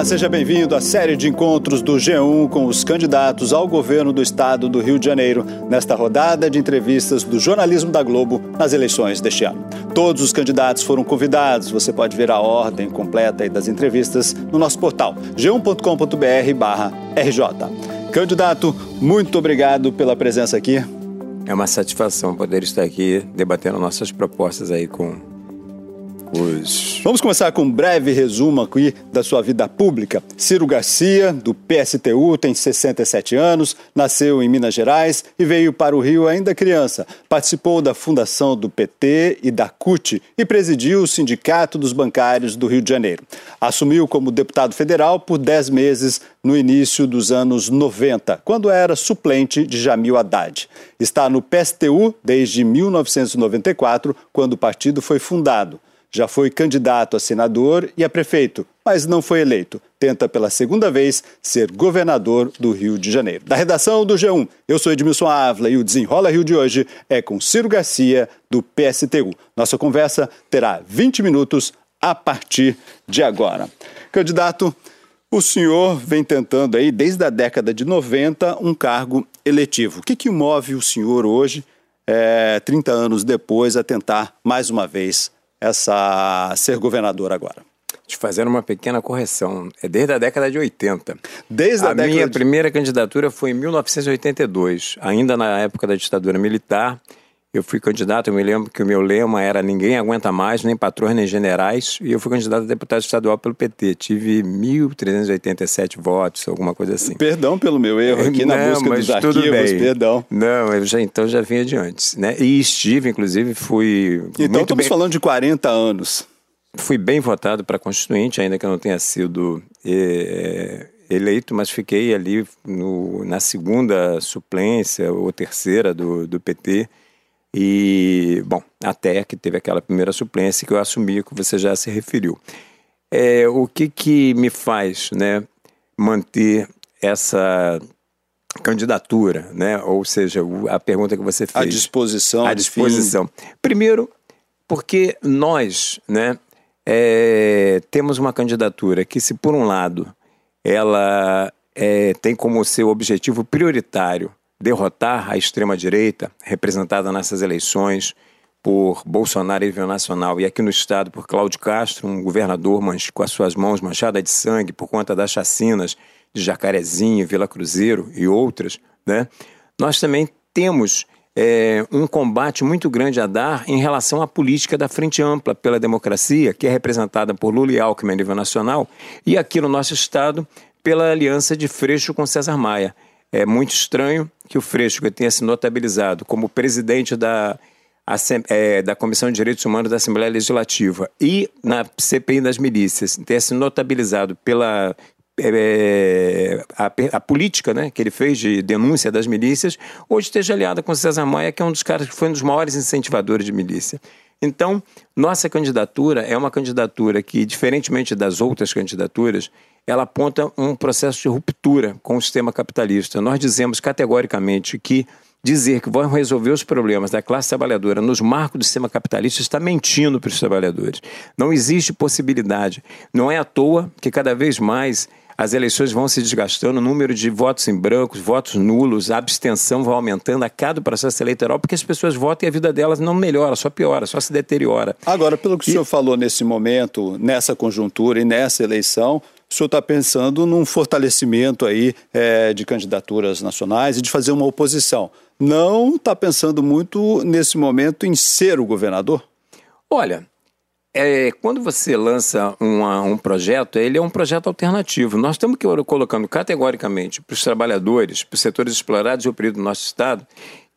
Olá, seja bem-vindo à série de encontros do G1 com os candidatos ao governo do estado do Rio de Janeiro, nesta rodada de entrevistas do jornalismo da Globo nas eleições deste ano. Todos os candidatos foram convidados, você pode ver a ordem completa das entrevistas no nosso portal g1.com.br/rj. Candidato, muito obrigado pela presença aqui. É uma satisfação poder estar aqui debatendo nossas propostas aí com os... Vamos começar com um breve resumo aqui da sua vida pública. Ciro Garcia, do PSTU, tem 67 anos, nasceu em Minas Gerais e veio para o Rio ainda criança. Participou da fundação do PT e da CUT e presidiu o Sindicato dos Bancários do Rio de Janeiro. Assumiu como deputado federal por 10 meses no início dos anos 90, quando era suplente de Jamil Haddad. Está no PSTU desde 1994, quando o partido foi fundado. Já foi candidato a senador e a prefeito, mas não foi eleito. Tenta pela segunda vez ser governador do Rio de Janeiro. Da redação do G1, eu sou Edmilson Ávila e o Desenrola Rio de hoje é com Ciro Garcia, do PSTU. Nossa conversa terá 20 minutos a partir de agora. Candidato, o senhor vem tentando aí, desde a década de 90, um cargo eletivo. O que, que move o senhor hoje, é, 30 anos depois, a tentar mais uma vez essa ser governador agora? Te fazer uma pequena correção. É desde a década de 80. Desde a, a minha de... primeira candidatura foi em 1982, ainda na época da ditadura militar. Eu fui candidato, eu me lembro que o meu lema era ninguém aguenta mais, nem patrões, nem generais, e eu fui candidato a deputado estadual pelo PT. Tive 1.387 votos, alguma coisa assim. Perdão pelo meu erro aqui Não, na busca dos arquivos, bem. perdão. Não, eu já, então já vinha de antes. Né? E estive, inclusive, fui... Então estamos bem... falando de 40 anos. Fui bem votado para constituinte, ainda que eu não tenha sido... É, eleito, mas fiquei ali no, na segunda suplência ou terceira do, do PT e, bom, até que teve aquela primeira suplência que eu assumi, que você já se referiu. É, o que, que me faz né, manter essa candidatura, né? Ou seja, a pergunta que você fez. À disposição. À disposição. Primeiro, porque nós, né, é, temos uma candidatura que, se por um lado ela é, tem como seu objetivo prioritário derrotar a extrema-direita, representada nessas eleições por Bolsonaro nível nacional e aqui no estado por Cláudio Castro, um governador com as suas mãos manchadas de sangue por conta das chacinas de Jacarezinho, Vila Cruzeiro e outras, né? nós também temos é, um combate muito grande a dar em relação à política da Frente Ampla pela Democracia, que é representada por Lula e Alckmin a nível nacional, e aqui no nosso estado pela aliança de Freixo com César Maia. É muito estranho que o Freixo tenha se notabilizado como presidente da, é, da Comissão de Direitos Humanos da Assembleia Legislativa e na CPI das milícias tenha se notabilizado pela é, a, a, política né, que ele fez de denúncia das milícias, hoje esteja aliada com César Maia, que é um dos caras que foi um dos maiores incentivadores de milícia. Então, nossa candidatura é uma candidatura que, diferentemente das outras candidaturas, ela aponta um processo de ruptura com o sistema capitalista. Nós dizemos categoricamente que dizer que vão resolver os problemas da classe trabalhadora nos marcos do sistema capitalista está mentindo para os trabalhadores. Não existe possibilidade. Não é à toa que cada vez mais as eleições vão se desgastando, o número de votos em brancos, votos nulos, a abstenção vai aumentando a cada processo eleitoral, porque as pessoas votam e a vida delas não melhora, só piora, só se deteriora. Agora, pelo que e... o senhor falou nesse momento, nessa conjuntura e nessa eleição, o senhor está pensando num fortalecimento aí é, de candidaturas nacionais e de fazer uma oposição. Não está pensando muito nesse momento em ser o governador? Olha, é, quando você lança uma, um projeto, ele é um projeto alternativo. Nós estamos colocando categoricamente para os trabalhadores, para os setores explorados e oprimidos do nosso Estado,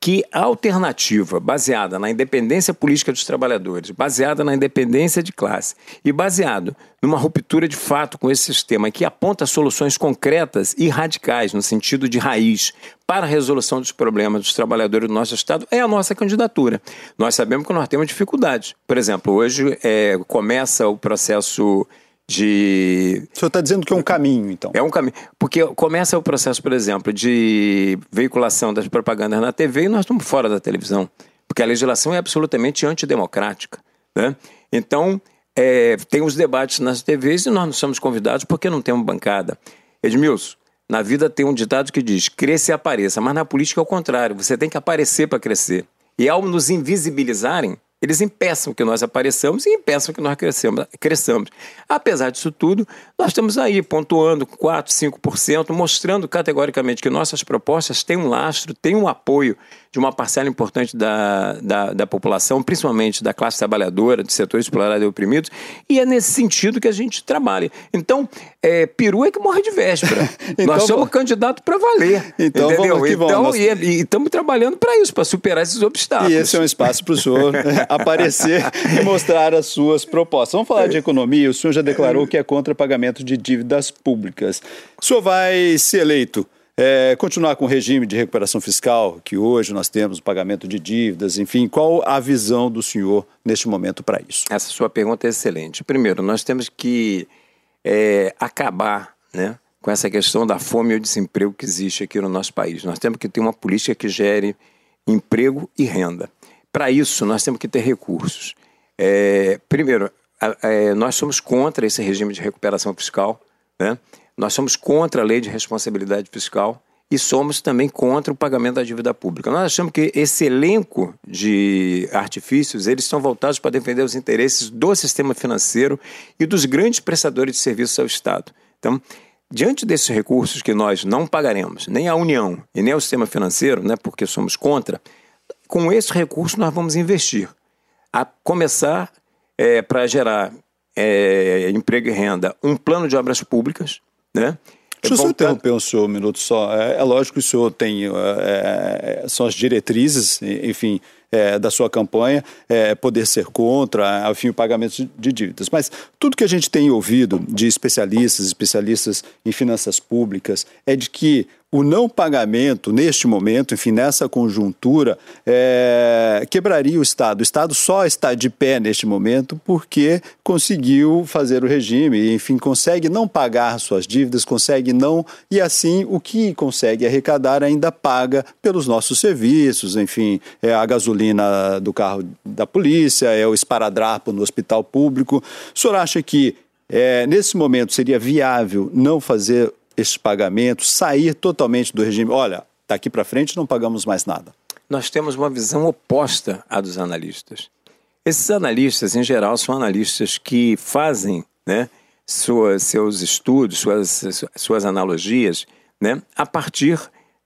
que a alternativa baseada na independência política dos trabalhadores, baseada na independência de classe e baseado numa ruptura de fato com esse sistema que aponta soluções concretas e radicais no sentido de raiz para a resolução dos problemas dos trabalhadores do nosso Estado é a nossa candidatura. Nós sabemos que nós temos dificuldades. Por exemplo, hoje é, começa o processo de. O senhor está dizendo que é um caminho, então? É um caminho. Porque começa o processo, por exemplo, de veiculação das propagandas na TV e nós estamos fora da televisão. Porque a legislação é absolutamente antidemocrática. Né? Então, é, tem os debates nas TVs e nós não somos convidados porque não temos bancada. Edmilson, na vida tem um ditado que diz: cresça e apareça, mas na política é o contrário, você tem que aparecer para crescer. E ao nos invisibilizarem, eles impeçam que nós apareçamos e impeçam que nós cresçamos, cresçamos. Apesar disso tudo, nós estamos aí pontuando 4%, 5%, mostrando categoricamente que nossas propostas têm um lastro, têm um apoio de uma parcela importante da, da, da, população, principalmente da classe trabalhadora, de setores explorados e oprimidos, e é nesse sentido que a gente trabalha. Então, é, peru é que morre de véspera. então, Nós somos candidatos para valer. Então, entendeu? vamos que vamos. Então, Nós... E estamos trabalhando para isso, para superar esses obstáculos. E esse é um espaço para o senhor aparecer e mostrar as suas propostas. Vamos falar de economia. O senhor já declarou que é contra pagamento de dívidas públicas. O senhor vai ser eleito é, continuar com o regime de recuperação fiscal, que hoje nós temos o pagamento de dívidas, enfim, qual a visão do senhor neste momento para isso? Essa sua pergunta é excelente. Primeiro, nós temos que é, acabar né, com essa questão da fome e o desemprego que existe aqui no nosso país. Nós temos que ter uma política que gere emprego e renda. Para isso, nós temos que ter recursos. É, primeiro, é, nós somos contra esse regime de recuperação fiscal, né? Nós somos contra a lei de responsabilidade fiscal e somos também contra o pagamento da dívida pública. Nós achamos que esse elenco de artifícios, eles estão voltados para defender os interesses do sistema financeiro e dos grandes prestadores de serviços ao Estado. Então, diante desses recursos que nós não pagaremos, nem a União e nem ao sistema financeiro, né, porque somos contra, com esse recurso nós vamos investir. A começar é, para gerar é, emprego e renda, um plano de obras públicas, né? Deixa eu só interromper o senhor um minuto só. É, é lógico que o senhor tem, é, é são as diretrizes, enfim, é, da sua campanha, é, poder ser contra, enfim, o pagamento de dívidas. Mas tudo que a gente tem ouvido de especialistas, especialistas em finanças públicas, é de que o não pagamento, neste momento, enfim, nessa conjuntura, é, quebraria o Estado. O Estado só está de pé neste momento porque conseguiu fazer o regime, enfim, consegue não pagar suas dívidas, consegue não. E assim, o que consegue arrecadar ainda paga pelos nossos serviços, enfim, é a gasolina do carro da polícia, é o esparadrapo no hospital público. O senhor acha que é, nesse momento seria viável não fazer esses pagamentos, sair totalmente do regime. Olha, daqui para frente não pagamos mais nada. Nós temos uma visão oposta à dos analistas. Esses analistas, em geral, são analistas que fazem né, suas, seus estudos, suas, suas analogias, né, a partir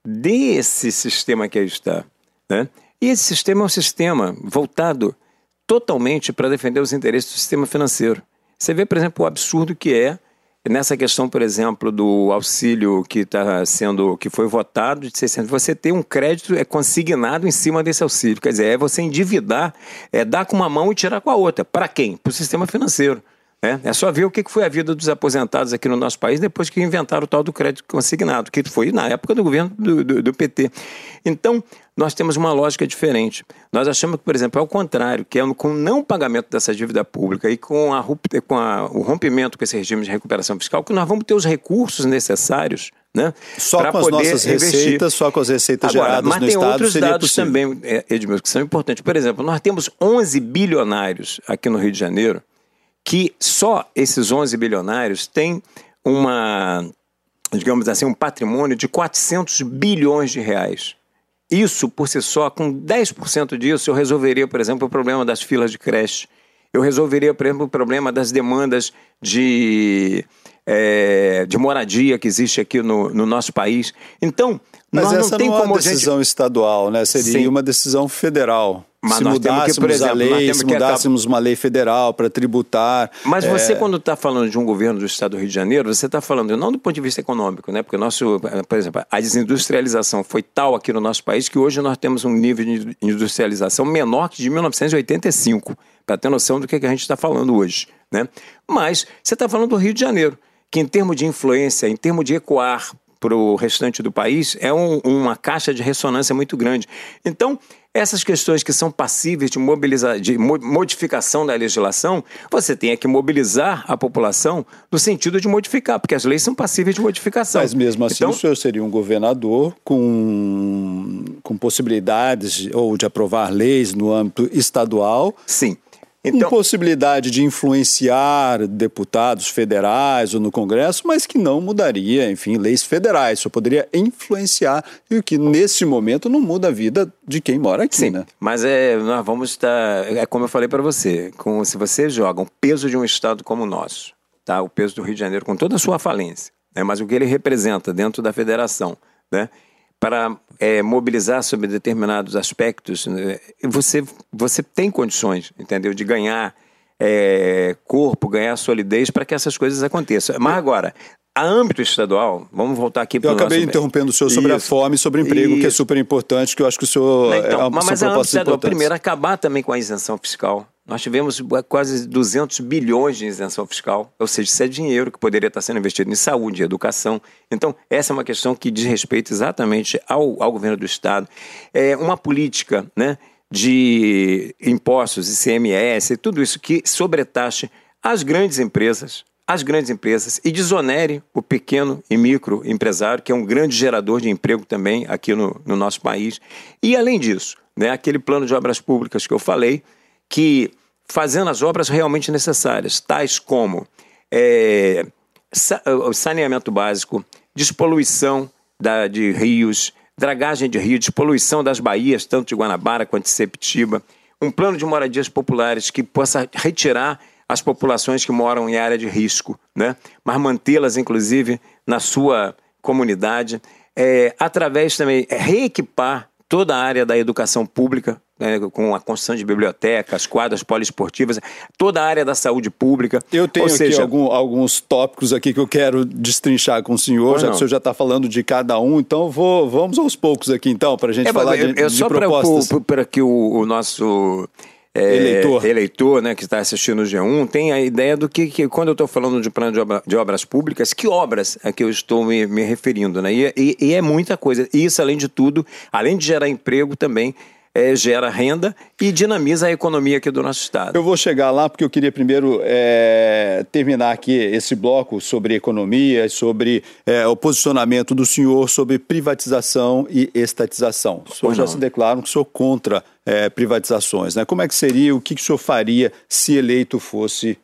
desse sistema que aí está. Né? E esse sistema é um sistema voltado totalmente para defender os interesses do sistema financeiro. Você vê, por exemplo, o absurdo que é Nessa questão, por exemplo, do auxílio que está sendo, que foi votado de 600, você tem um crédito é consignado em cima desse auxílio. Quer dizer, é você endividar, é dar com uma mão e tirar com a outra. Para quem? Para o sistema financeiro. É, é só ver o que foi a vida dos aposentados aqui no nosso país depois que inventaram o tal do crédito consignado, que foi na época do governo do, do, do PT. Então, nós temos uma lógica diferente. Nós achamos que, por exemplo, é o contrário, que é com o não pagamento dessa dívida pública e com, a, com a, o rompimento com esse regime de recuperação fiscal, que nós vamos ter os recursos necessários né, só com as nossas investir. receitas, só com as receitas Agora, geradas mas no tem Estado outros dados possível. também, é, Edmilson, que são importantes. Por exemplo, nós temos 11 bilionários aqui no Rio de Janeiro que só esses 11 bilionários têm uma, digamos assim, um patrimônio de 400 bilhões de reais. Isso, por si só, com 10% disso, eu resolveria, por exemplo, o problema das filas de creche. Eu resolveria, por exemplo, o problema das demandas de, é, de moradia que existe aqui no, no nosso país. Então, Mas nós essa não tem não é como uma decisão gente... estadual, né? Seria Sim. uma decisão federal. Mas se mudássemos que, por exemplo, a lei, se que mudássemos uma lei federal para tributar. Mas é, você, quando está falando de um governo do Estado do Rio de Janeiro, você está falando não do ponto de vista econômico, né? Porque nosso, por exemplo, a desindustrialização foi tal aqui no nosso país que hoje nós temos um nível de industrialização menor que de 1985, para ter noção do que, que a gente está falando hoje, né? Mas você está falando do Rio de Janeiro, que em termos de influência, em termos de ecoar para o restante do país, é um, uma caixa de ressonância muito grande. Então, essas questões que são passíveis de, mobilizar, de modificação da legislação, você tem que mobilizar a população no sentido de modificar, porque as leis são passíveis de modificação. Mas mesmo assim, então, o senhor seria um governador com, com possibilidades ou de aprovar leis no âmbito estadual. Sim. Então, possibilidade de influenciar deputados federais ou no Congresso, mas que não mudaria, enfim, leis federais, só poderia influenciar e o que nesse momento não muda a vida de quem mora aqui, Sim, né? Mas é, nós vamos estar, é como eu falei para você, com, se você joga o peso de um estado como o nosso, tá? O peso do Rio de Janeiro com toda a sua falência, né? Mas o que ele representa dentro da federação, né? Para é, mobilizar sobre determinados aspectos, né, você, você tem condições, entendeu, de ganhar é, corpo, ganhar solidez para que essas coisas aconteçam. Mas agora, a âmbito estadual, vamos voltar aqui para Eu acabei nosso... interrompendo o senhor sobre Isso. a fome e sobre emprego, Isso. que é super importante, que eu acho que o senhor então, é uma Mas a âmbito estadual, primeiro, acabar também com a isenção fiscal. Nós tivemos quase 200 bilhões de isenção fiscal, ou seja, isso é dinheiro que poderia estar sendo investido em saúde, educação. Então, essa é uma questão que diz respeito exatamente ao, ao governo do Estado. É uma política né, de impostos, ICMS, tudo isso que sobretaxe as grandes empresas, as grandes empresas e desonere o pequeno e micro empresário, que é um grande gerador de emprego também aqui no, no nosso país. E, além disso, né, aquele plano de obras públicas que eu falei, que fazendo as obras realmente necessárias, tais como é, saneamento básico, despoluição da, de rios, dragagem de rios, despoluição das baías, tanto de Guanabara quanto de Septiba, um plano de moradias populares que possa retirar as populações que moram em área de risco, né? mas mantê-las, inclusive, na sua comunidade, é, através também, é, reequipar toda a área da educação pública, né, com a construção de bibliotecas, quadras poliesportivas, toda a área da saúde pública. Eu tenho aqui algum, alguns tópicos aqui que eu quero destrinchar com o senhor, já não. que o senhor já está falando de cada um, então vou, vamos aos poucos aqui então, para a gente é, falar eu, de, eu, de só propostas. Para que o, o nosso é, eleitor, eleitor né, que está assistindo o G1 tem a ideia do que, que quando eu estou falando de plano de, obra, de, obras públicas, que obras é que eu estou me, me referindo. Né? E, e, e, é muita coisa. Isso, além de tudo, além de gerar emprego, também é, gera renda e dinamiza a economia aqui do nosso estado. Eu vou chegar lá porque eu queria primeiro é, terminar aqui esse bloco sobre economia, sobre é, o posicionamento do senhor sobre privatização e estatização. O senhor já se declara que sou contra é, privatizações. Né? Como é que seria, o que, que o senhor faria se eleito fosse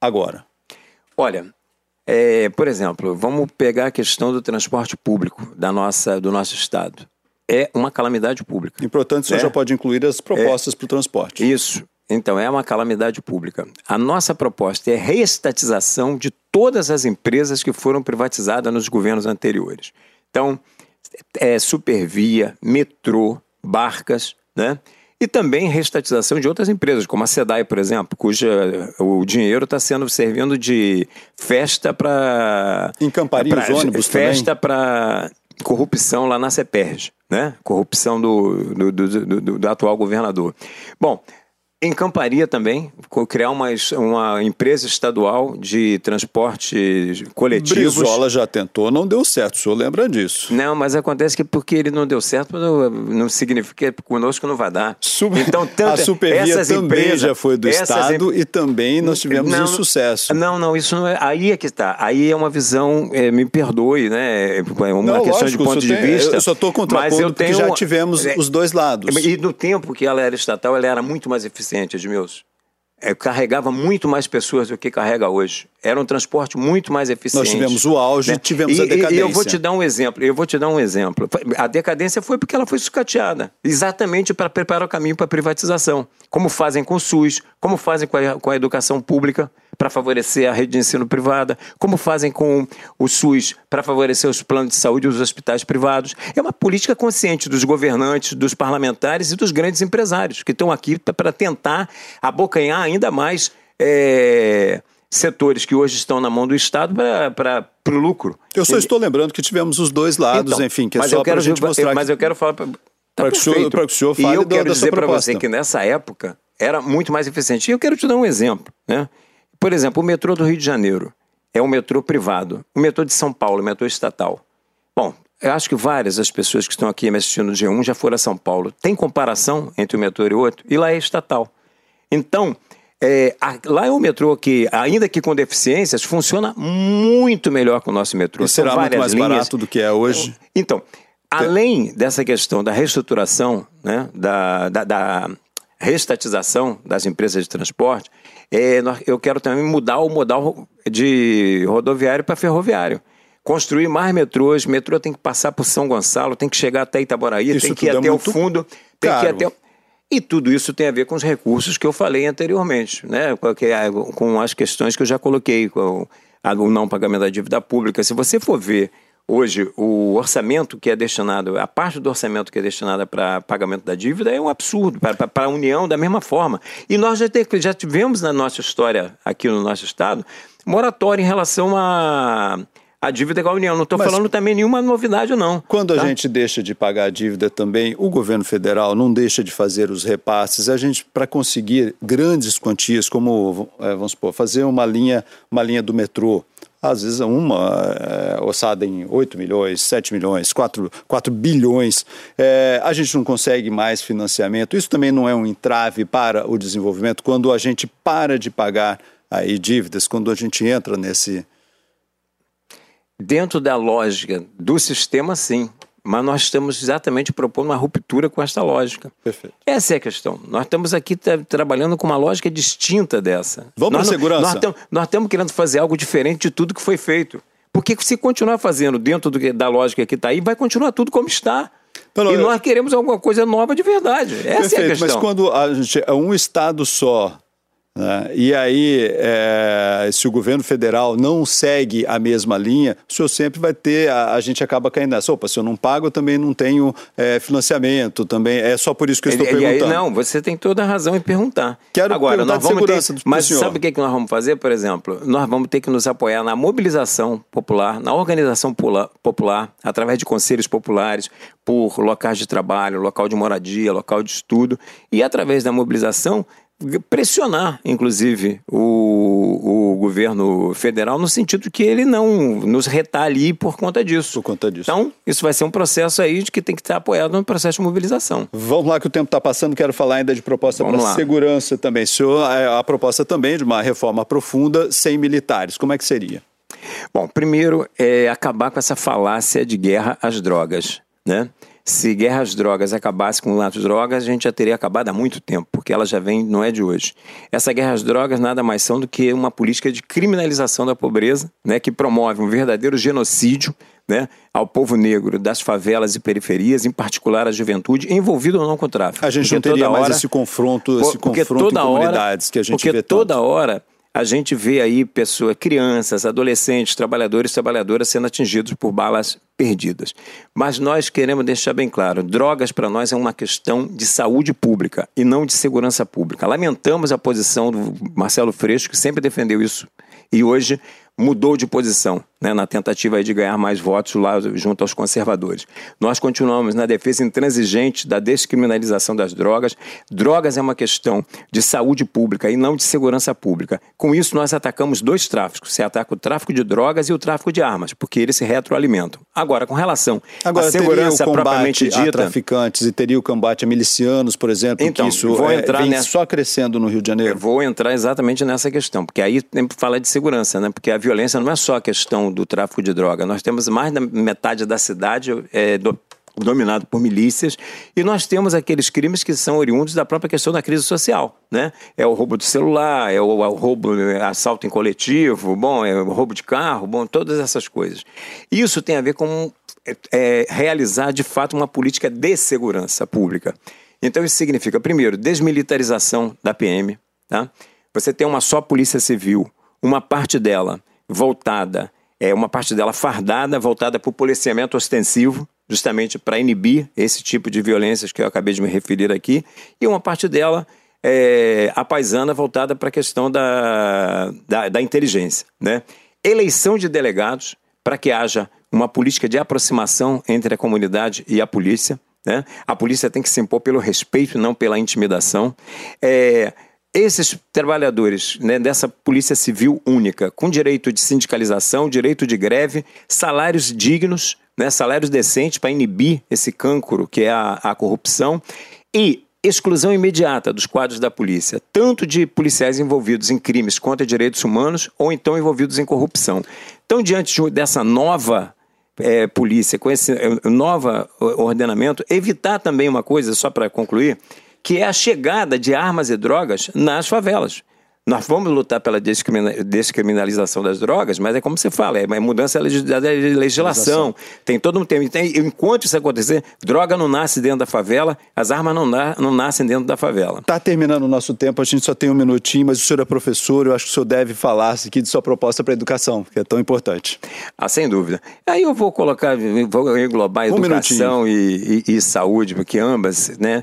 agora? Olha, é, por exemplo, vamos pegar a questão do transporte público da nossa, do nosso estado é uma calamidade pública. Importante, o senhor é. já pode incluir as propostas é. para o transporte. Isso. Então, é uma calamidade pública. A nossa proposta é reestatização de todas as empresas que foram privatizadas nos governos anteriores. Então, é Supervia, metrô, barcas, né? E também restatização de outras empresas, como a SEDAI, por exemplo, cuja o dinheiro está sendo servindo de festa para. Encamparia os ônibus Festa para corrupção lá na CEPERJ, né? Corrupção do, do, do, do, do atual governador. Bom, Encamparia também, criar uma, uma empresa estadual de transporte coletivo. Brizola já tentou, não deu certo, o senhor lembra disso. Não, mas acontece que porque ele não deu certo, não, não significa que conosco não vai dar. Então, tanto, a Supervia também empresas, já foi do Estado e também nós tivemos não, insucesso. Não, não, isso não é. Aí é que está. Aí é uma visão, é, me perdoe, né? É uma não, questão lógico, de ponto de tem, vista. Eu só estou contrapondo porque tenho, já tivemos é, os dois lados. E no tempo que ela era estatal, ela era muito mais eficiente eficiente, Edmilson. É, carregava muito mais pessoas do que carrega hoje. Era um transporte muito mais eficiente. Nós tivemos o auge, né? tivemos e, a decadência. E eu vou te dar um exemplo. Eu vou te dar um exemplo. A decadência foi porque ela foi sucateada, exatamente para preparar o caminho para a privatização, como fazem com o SUS, como fazem com a, com a educação pública para favorecer a rede de ensino privada, como fazem com o SUS para favorecer os planos de saúde e os hospitais privados. É uma política consciente dos governantes, dos parlamentares e dos grandes empresários que estão aqui para tentar abocanhar ainda mais. É setores que hoje estão na mão do Estado para o lucro. Eu só estou lembrando que tivemos os dois lados, então, enfim, que é só para a gente mostrar. Mas que... eu quero falar. Tá para que, que, o senhor fale E eu quero dizer para você que nessa época era muito mais eficiente. E eu quero te dar um exemplo. Né? Por exemplo, o metrô do Rio de Janeiro é um metrô privado. O metrô de São Paulo, o metrô estatal. Bom, eu acho que várias das pessoas que estão aqui me assistindo no G1 já foram a São Paulo. Tem comparação entre o metrô e o outro? E lá é estatal. Então, é, a, lá é um metrô que, ainda que com deficiências, funciona muito melhor que o nosso metrô. E será muito mais linhas. barato do que é hoje? Então, além dessa questão da reestruturação, né, da, da, da restatização das empresas de transporte, é, eu quero também mudar o modal de rodoviário para ferroviário. Construir mais metrôs, metrô tem que passar por São Gonçalo, tem que chegar até Itaboraí, isso tem que ir é até o fundo, tem caro. que ir até. E tudo isso tem a ver com os recursos que eu falei anteriormente, né? com as questões que eu já coloquei, com o não pagamento da dívida pública. Se você for ver hoje o orçamento que é destinado, a parte do orçamento que é destinada para pagamento da dívida é um absurdo, para a União da mesma forma. E nós já, te, já tivemos na nossa história, aqui no nosso Estado, moratória em relação a a dívida com a União. Não estou falando também nenhuma novidade, não. Quando tá? a gente deixa de pagar a dívida também, o governo federal não deixa de fazer os repasses. A gente, para conseguir grandes quantias, como, é, vamos supor, fazer uma linha, uma linha do metrô, às vezes uma é, ossada em 8 milhões, 7 milhões, 4, 4 bilhões, é, a gente não consegue mais financiamento. Isso também não é um entrave para o desenvolvimento quando a gente para de pagar aí dívidas, quando a gente entra nesse, Dentro da lógica do sistema, sim. Mas nós estamos exatamente propondo uma ruptura com esta lógica. Perfeito. Essa é a questão. Nós estamos aqui trabalhando com uma lógica distinta dessa. Vamos para a segurança. Nós, tamo, nós estamos querendo fazer algo diferente de tudo que foi feito. Porque se continuar fazendo dentro do, da lógica que está aí, vai continuar tudo como está. E nós queremos alguma coisa nova de verdade. Essa Perfeito, é a questão. Mas quando a gente, é um Estado só? E aí, é, se o governo federal não segue a mesma linha, o senhor sempre vai ter, a, a gente acaba caindo nessa. Opa, se eu não pago, eu também não tenho é, financiamento, também. É só por isso que eu estou e, perguntando. E aí, não, você tem toda a razão em perguntar. Quero Agora, nós vamos ter, Mas sabe o que, que nós vamos fazer, por exemplo? Nós vamos ter que nos apoiar na mobilização popular, na organização popular, através de conselhos populares, por locais de trabalho, local de moradia, local de estudo, e através da mobilização pressionar, inclusive, o, o governo federal no sentido que ele não nos retalhe por conta disso. Por conta disso. Então, isso vai ser um processo aí de que tem que estar apoiado no processo de mobilização. Vamos lá que o tempo está passando, quero falar ainda de proposta para segurança também. Senhor, é, a proposta também de uma reforma profunda sem militares, como é que seria? Bom, primeiro é acabar com essa falácia de guerra às drogas, né? Se guerra às drogas acabasse com as drogas, a gente já teria acabado há muito tempo, porque ela já vem, não é de hoje. Essa guerra às drogas nada mais são do que uma política de criminalização da pobreza, né, que promove um verdadeiro genocídio né, ao povo negro das favelas e periferias, em particular a juventude, envolvida ou não com o tráfico. A gente porque não teria mais esse confronto, esse confronto em comunidades hora, que a gente porque vê tanto. toda hora a gente vê aí pessoas, crianças, adolescentes, trabalhadores trabalhadoras sendo atingidos por balas perdidas. Mas nós queremos deixar bem claro: drogas para nós é uma questão de saúde pública e não de segurança pública. Lamentamos a posição do Marcelo Freixo, que sempre defendeu isso, e hoje mudou de posição né, na tentativa de ganhar mais votos lá junto aos conservadores. Nós continuamos na defesa intransigente da descriminalização das drogas. Drogas é uma questão de saúde pública e não de segurança pública. Com isso, nós atacamos dois tráficos. Você ataca o tráfico de drogas e o tráfico de armas, porque eles se retroalimentam. Agora, com relação Agora, à segurança propriamente dita... a traficantes e teria o combate a milicianos, por exemplo, então, que isso vou é, entrar vem nessa... só crescendo no Rio de Janeiro? Eu vou entrar exatamente nessa questão, porque aí tem que falar de segurança, né? porque a violência não é só a questão do tráfico de droga. Nós temos mais da metade da cidade é, do, dominado por milícias, e nós temos aqueles crimes que são oriundos da própria questão da crise social, né? É o roubo do celular, é o, é o roubo, é assalto em coletivo, bom, é o roubo de carro, bom, todas essas coisas. Isso tem a ver com é, é, realizar, de fato, uma política de segurança pública. Então isso significa, primeiro, desmilitarização da PM, tá? Você tem uma só polícia civil, uma parte dela voltada é uma parte dela fardada, voltada para o policiamento ostensivo, justamente para inibir esse tipo de violências que eu acabei de me referir aqui, e uma parte dela é, a paisana voltada para a questão da, da, da inteligência. Né? Eleição de delegados para que haja uma política de aproximação entre a comunidade e a polícia. Né? A polícia tem que se impor pelo respeito, não pela intimidação. É, esses trabalhadores né, dessa Polícia Civil única, com direito de sindicalização, direito de greve, salários dignos, né, salários decentes para inibir esse cancro que é a, a corrupção e exclusão imediata dos quadros da polícia, tanto de policiais envolvidos em crimes contra direitos humanos ou então envolvidos em corrupção. Então, diante dessa nova é, polícia, com esse é, novo ordenamento, evitar também uma coisa, só para concluir, que é a chegada de armas e drogas nas favelas. Nós vamos lutar pela descriminalização das drogas, mas é como você fala, é mudança da legislação. Tem todo um tempo. Tem, enquanto isso acontecer, droga não nasce dentro da favela, as armas não, na, não nascem dentro da favela. Está terminando o nosso tempo, a gente só tem um minutinho, mas o senhor é professor, eu acho que o senhor deve falar aqui de sua proposta para a educação, que é tão importante. Ah, sem dúvida. Aí eu vou colocar, vou englobar um educação e, e, e saúde, porque ambas, né?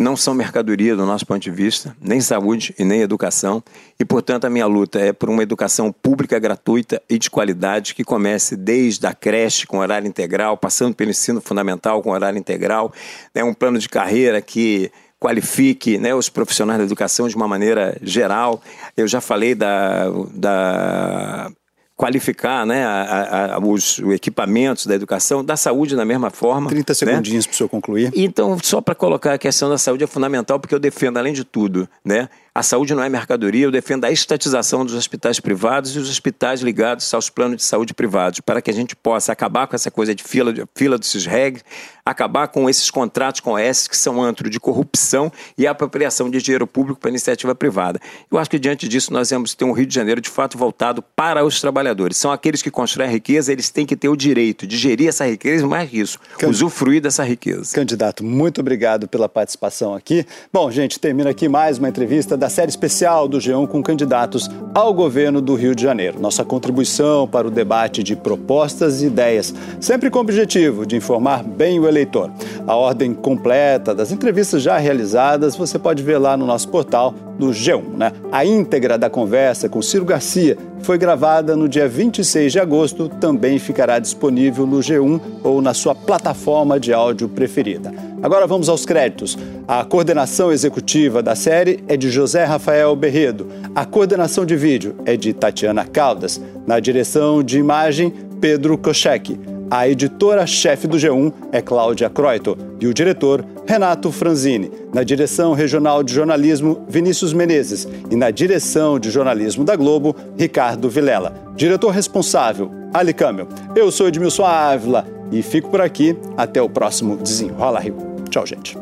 Não são mercadoria do nosso ponto de vista, nem saúde e nem educação, e portanto a minha luta é por uma educação pública gratuita e de qualidade que comece desde a creche com horário integral, passando pelo ensino fundamental com horário integral, né, um plano de carreira que qualifique né, os profissionais da educação de uma maneira geral. Eu já falei da, da qualificar né, a, a, os equipamentos da educação, da saúde da mesma forma. 30 né? segundinhos né? para o senhor concluir. Então, só para colocar a questão da saúde é fundamental, porque eu defendo, além de tudo, né, a saúde não é mercadoria, eu defendo a estatização dos hospitais privados e os hospitais ligados aos planos de saúde privados, para que a gente possa acabar com essa coisa de fila, de, fila do CISREG, acabar com esses contratos com OS que são antro de corrupção e apropriação de dinheiro público para iniciativa privada. Eu acho que diante disso nós vamos ter um Rio de Janeiro de fato voltado para os trabalhadores. São aqueles que constroem a riqueza, eles têm que ter o direito de gerir essa riqueza, mais que isso, usufruir dessa riqueza. Candidato, muito obrigado pela participação aqui. Bom, gente, termina aqui mais uma entrevista da série especial do G1 com candidatos ao governo do Rio de Janeiro. Nossa contribuição para o debate de propostas e ideias, sempre com o objetivo de informar bem o eleitor. A ordem completa das entrevistas já realizadas você pode ver lá no nosso portal do G1. Né? A íntegra da conversa com Ciro Garcia foi gravada no dia 26 de agosto, também ficará disponível no G1 ou na sua plataforma de áudio preferida. Agora vamos aos créditos. A coordenação executiva da série é de José Rafael Berredo. A coordenação de vídeo é de Tatiana Caldas. Na direção de imagem, Pedro Kochek. A editora-chefe do G1 é Cláudia Croito e o diretor, Renato Franzini. Na direção regional de jornalismo, Vinícius Menezes. E na direção de jornalismo da Globo, Ricardo Vilela. Diretor responsável, Ali Câmbio. Eu sou Edmilson Ávila e fico por aqui. Até o próximo Desenrola Rio. Tchau, gente.